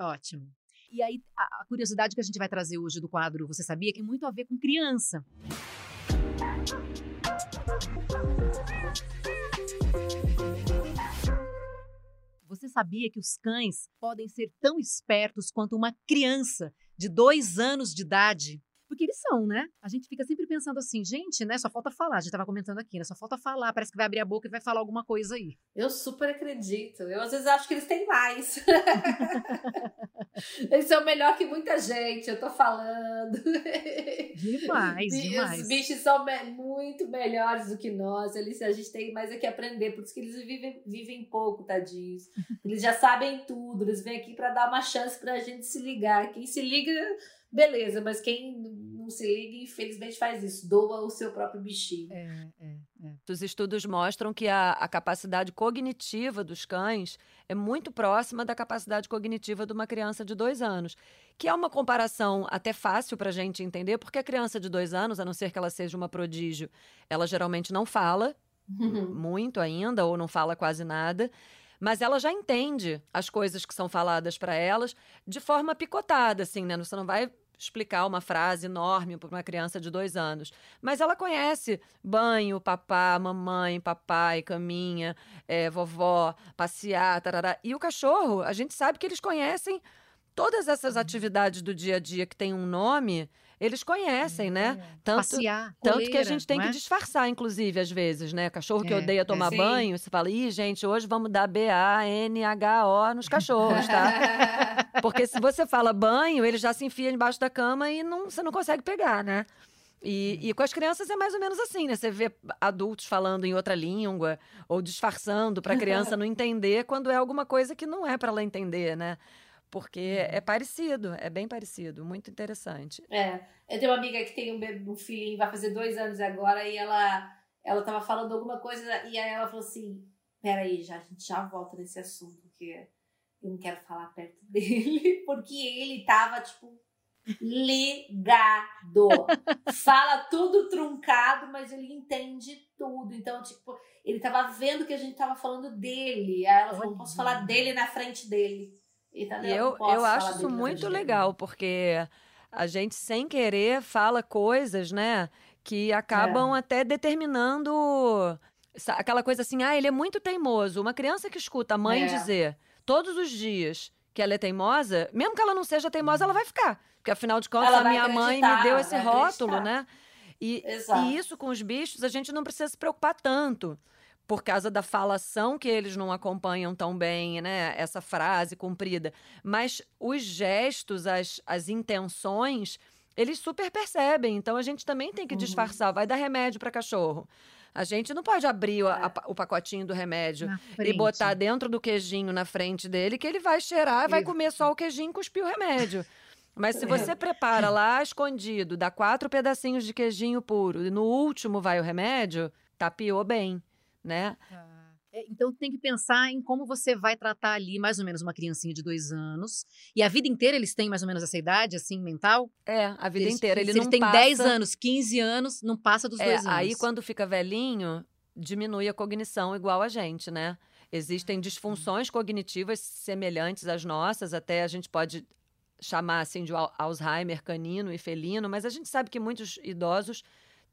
Ótimo. ótimo. E aí, a curiosidade que a gente vai trazer hoje do quadro Você Sabia? que tem muito a ver com criança. Você sabia que os cães podem ser tão espertos quanto uma criança de dois anos de idade? Porque eles são, né? A gente fica sempre pensando assim, gente, né? Só falta falar. A gente tava comentando aqui, né? Só falta falar. Parece que vai abrir a boca e vai falar alguma coisa aí. Eu super acredito. Eu às vezes acho que eles têm mais. [laughs] eles são melhor que muita gente, eu tô falando. Demais, demais. Os bichos são muito melhores do que nós. Eles, a gente tem mais é que aprender. Por isso que eles vivem, vivem pouco, tadinhos. [laughs] Eles já sabem tudo. Eles vêm aqui para dar uma chance pra gente se ligar. Quem se liga Beleza, mas quem não se liga, infelizmente, faz isso, doa o seu próprio bichinho. É, é, é. Os estudos mostram que a, a capacidade cognitiva dos cães é muito próxima da capacidade cognitiva de uma criança de dois anos. Que é uma comparação até fácil para a gente entender, porque a criança de dois anos, a não ser que ela seja uma prodígio, ela geralmente não fala uhum. muito ainda, ou não fala quase nada mas ela já entende as coisas que são faladas para elas de forma picotada, assim, né? Você não vai explicar uma frase enorme para uma criança de dois anos. Mas ela conhece banho, papá, mamãe, papai, caminha, é, vovó, passear, tarará. E o cachorro, a gente sabe que eles conhecem todas essas atividades do dia a dia que tem um nome eles conhecem, né? É. Tanto, Passear, tanto que a gente tem que é? disfarçar, inclusive, às vezes, né? Cachorro que é, odeia tomar é, banho, você fala, ih, gente, hoje vamos dar B-A-N-H-O nos cachorros, tá? [laughs] Porque se você fala banho, ele já se enfia embaixo da cama e não, você não consegue pegar, né? E, e, com as crianças é mais ou menos assim, né? Você vê adultos falando em outra língua ou disfarçando para a criança [laughs] não entender quando é alguma coisa que não é para ela entender, né? Porque é uhum. parecido, é bem parecido, muito interessante. É, eu tenho uma amiga que tem um, um filhinho, vai fazer dois anos agora, e ela, ela tava falando alguma coisa, e aí ela falou assim, peraí, já, a gente já volta nesse assunto, porque eu não quero falar perto [laughs] dele, porque ele tava, tipo, ligado. Fala tudo truncado, mas ele entende tudo. Então, tipo, ele tava vendo que a gente tava falando dele. Aí ela falou, não posso falar dele na frente dele. E eu, eu acho isso muito legal, porque a gente, sem querer, fala coisas, né? Que acabam é. até determinando aquela coisa assim, ah, ele é muito teimoso. Uma criança que escuta a mãe é. dizer todos os dias que ela é teimosa, mesmo que ela não seja teimosa, ela vai ficar. Porque afinal de contas, a minha mãe me deu esse rótulo, né? E, e, isso com os bichos, a gente não precisa se preocupar tanto por causa da falação que eles não acompanham tão bem, né? Essa frase comprida. Mas os gestos, as, as intenções, eles super percebem. Então a gente também tem que uhum. disfarçar. Vai dar remédio para cachorro. A gente não pode abrir é. a, a, o pacotinho do remédio e botar dentro do queijinho na frente dele, que ele vai cheirar, vai comer só o queijinho e cuspir o remédio. Mas se você prepara lá escondido, dá quatro pedacinhos de queijinho puro e no último vai o remédio, tapiou bem né? Ah. Então tem que pensar em como você vai tratar ali mais ou menos uma criancinha de dois anos. E a vida inteira eles têm mais ou menos essa idade, assim, mental? É, a vida eles, inteira. Ele se não ele tem passa... 10 anos, 15 anos, não passa dos é, dois anos. Aí quando fica velhinho, diminui a cognição igual a gente, né? Existem disfunções cognitivas semelhantes às nossas, até a gente pode chamar assim de Alzheimer canino e felino, mas a gente sabe que muitos idosos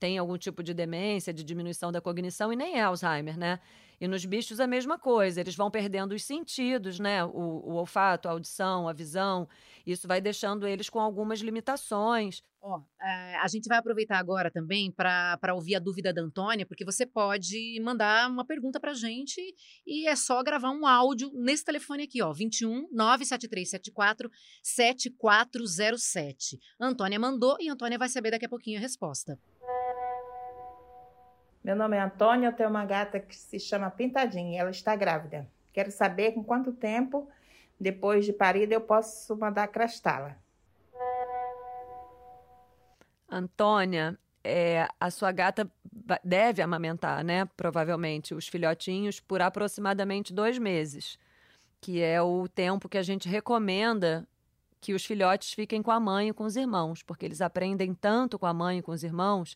tem algum tipo de demência, de diminuição da cognição, e nem é Alzheimer, né? E nos bichos a mesma coisa, eles vão perdendo os sentidos, né? O, o olfato, a audição, a visão. Isso vai deixando eles com algumas limitações. Ó, oh, é, a gente vai aproveitar agora também para ouvir a dúvida da Antônia, porque você pode mandar uma pergunta para gente e é só gravar um áudio nesse telefone aqui, ó, 21 97374 7407. Antônia mandou e Antônia vai saber daqui a pouquinho a resposta. Meu nome é Antônia, eu tenho uma gata que se chama Pintadinha, ela está grávida. Quero saber com quanto tempo depois de parida eu posso mandar crastá-la. Antônia, é, a sua gata deve amamentar, né? Provavelmente, os filhotinhos por aproximadamente dois meses, que é o tempo que a gente recomenda que os filhotes fiquem com a mãe e com os irmãos, porque eles aprendem tanto com a mãe e com os irmãos,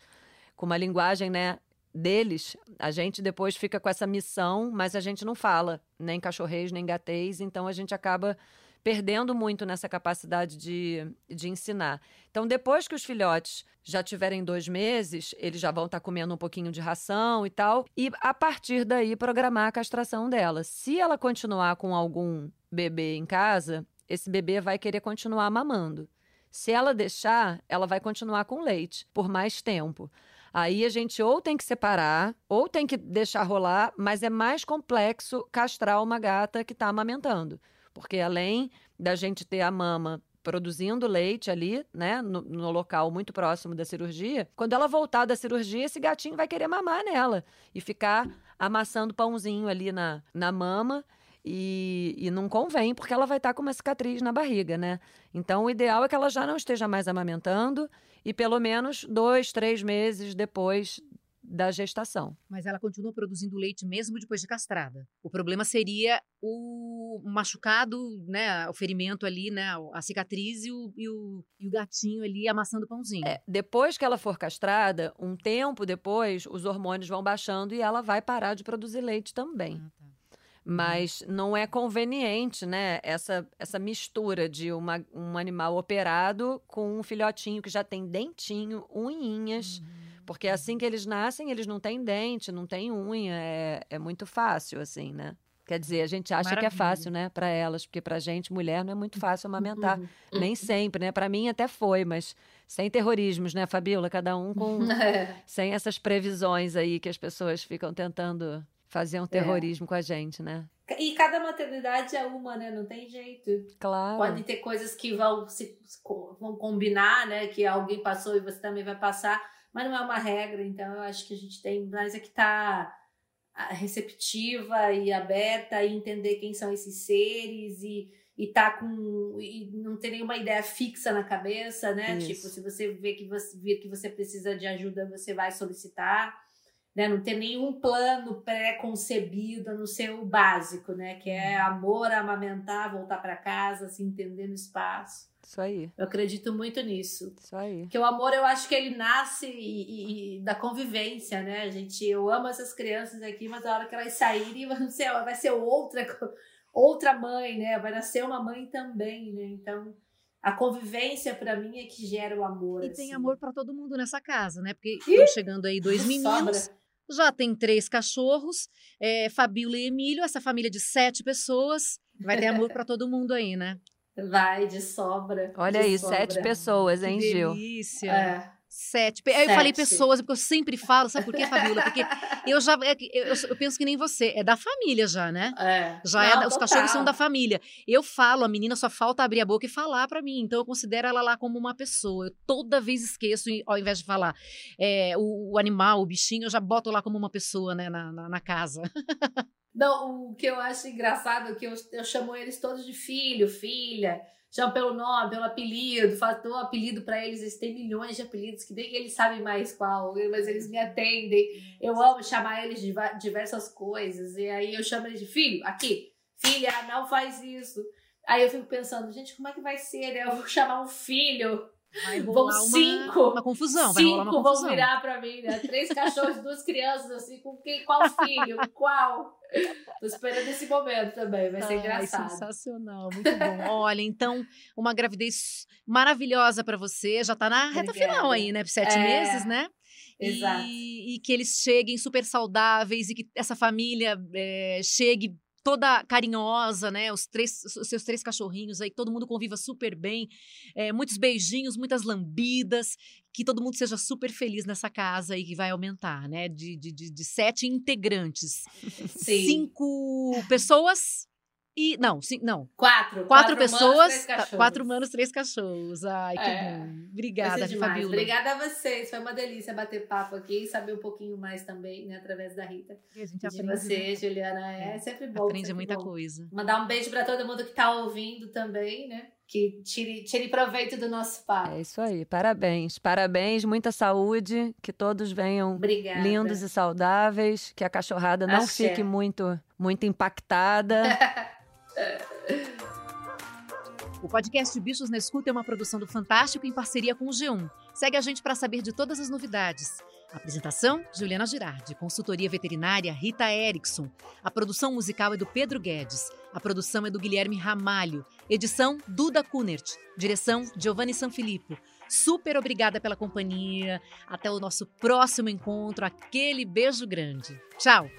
com uma linguagem né, deles, a gente depois fica com essa missão, mas a gente não fala nem cachorreis, nem gateis, então a gente acaba perdendo muito nessa capacidade de, de ensinar. Então, depois que os filhotes já tiverem dois meses, eles já vão estar tá comendo um pouquinho de ração e tal, e a partir daí programar a castração dela. Se ela continuar com algum bebê em casa, esse bebê vai querer continuar mamando. Se ela deixar, ela vai continuar com leite por mais tempo. Aí a gente ou tem que separar, ou tem que deixar rolar, mas é mais complexo castrar uma gata que está amamentando. Porque além da gente ter a mama produzindo leite ali, né, no, no, local muito próximo da cirurgia, quando ela voltar da cirurgia, esse gatinho vai querer mamar nela e ficar amassando pãozinho ali na, na mama. E, e não convém, porque ela vai estar tá com uma cicatriz na barriga, né? Então, o ideal é que ela já não esteja mais amamentando e pelo menos dois, três meses depois da gestação. Mas ela continua produzindo leite mesmo depois de castrada. O problema seria o machucado, né, o ferimento ali, né, a cicatriz e o, e o, e o gatinho ali amassando o pãozinho. É, depois que ela for castrada, um tempo depois, os hormônios vão baixando e ela vai parar de produzir leite também. Ah, tá. Mas não é conveniente, né? Essa, essa mistura de uma, um animal operado com um filhotinho que já tem dentinho, unhinhas. Uhum. Porque assim que eles nascem, eles não têm dente, não têm unha. É, é muito fácil, assim, né? Quer dizer, a gente acha Maravilha. que é fácil, né, para elas, porque para gente, mulher, não é muito fácil amamentar. Uhum. Nem sempre, né? Para mim até foi, mas sem terrorismos, né, Fabiola? Cada um com. [laughs] É. sem essas previsões aí que as pessoas ficam tentando fazer um é. terrorismo é. com a gente, né? E cada maternidade é uma, né? Não tem jeito. Claro. Pode ter coisas que vão se vão combinar, né? Que alguém passou e você também vai passar, mas não é uma regra. Então eu acho que a gente tem mais é que tá receptiva e aberta e entender quem são esses seres e e tá com e não ter nenhuma ideia fixa na cabeça, né? Isso. Tipo, se você vê que você vir que você precisa de ajuda, você vai solicitar né? Não ter nenhum plano pré-concebido no seu básico, né? Que é uhum. amor, amamentar, voltar para casa, se entender no espaço. Isso aí. Eu acredito muito nisso. Isso aí. Porque o amor, eu acho que ele nasce e, e, da convivência, né? A gente, eu amo essas crianças aqui, mas a hora que elas saírem, [laughs] vai ser, vai ser outra, outra mãe, né? Vai nascer uma mãe também, né? Então, a convivência para mim é que gera o amor. E assim. tem amor para todo mundo nessa casa, né? Porque estão chegando aí dois [laughs] meninos. Sobra já tem três cachorros, é, Fabíola e Emílio, essa família de sete pessoas. Vai ter amor para [laughs] todo mundo aí, né? Vai, de sobra. Olha de aí, sobra. sete pessoas, hein, que Gil? Delícia. É. Sete. Sete. Eu falei pessoas, porque eu sempre falo, sabe por quê, Fabiola? Porque eu já é eu, eu, penso que nem você, é da família já, né? É. Já Não, é, os cachorros são da família. Eu falo, a menina só falta abrir a boca e falar para mim, então eu considero ela lá como uma pessoa. Eu toda vez esqueço, ao invés de falar é, o, o, animal, o bichinho, eu já boto lá como uma pessoa, né, na, na, na casa. Não, o que eu acho engraçado é que eu, eu chamo eles todos de filho, filha chamam pelo nome, pelo apelido, dou um apelido para eles, eles têm milhões de apelidos que nem eles sabem mais qual, mas eles me atendem. Eu amo chamar eles de diversas coisas, e aí eu chamo eles de filho, aqui, filha, não faz isso. Aí eu fico pensando, gente, como é que vai ser, né? Eu vou chamar um filho vão cinco. Uma, uma confusão. Cinco vai uma confusão. vão virar para mim, né? Três cachorros, duas crianças, assim, com quem, qual filho? [laughs] Qual? Tô esperando esse momento também, vai ser Ai, engraçado. Sensacional, muito bom. Olha, então, uma gravidez maravilhosa para você. Já tá na reta Obrigada. final aí, né? Sete é... meses, né? Exato. E, e, que eles cheguem super saudáveis e que essa família é, chegue toda carinhosa, né? Os, três, os seus três cachorrinhos aí, todo mundo conviva super bem. É, muitos beijinhos, muitas lambidas. Que todo mundo seja super feliz nessa casa aí que vai aumentar, né? De, de, de, de sete integrantes. Sim. Cinco pessoas e. Não, sim, não. Quatro. Quatro, quatro pessoas. Humanos, tá, quatro humanos, três cachorros. Ai, que é. bom. Obrigada, Fabiola. Obrigada a vocês. Foi uma delícia bater papo aqui e saber um pouquinho mais também, né, através da Rita. E a gente aprende. De você, Juliana. É, é sempre bom. Aprende sempre muita bom. coisa. Mandar um beijo para todo mundo que tá ouvindo também, né? que tire, tire proveito do nosso papo. É isso aí, parabéns. Parabéns, muita saúde, que todos venham Obrigada. lindos e saudáveis, que a cachorrada não Axé. fique muito, muito impactada. [laughs] O podcast Bichos na Escuta é uma produção do Fantástico em parceria com o G1. Segue a gente para saber de todas as novidades. Apresentação: Juliana Girardi. Consultoria veterinária: Rita Erickson. A produção musical é do Pedro Guedes. A produção é do Guilherme Ramalho. Edição: Duda Kunert. Direção: Giovanni Sanfilippo. Super obrigada pela companhia. Até o nosso próximo encontro. Aquele beijo grande. Tchau!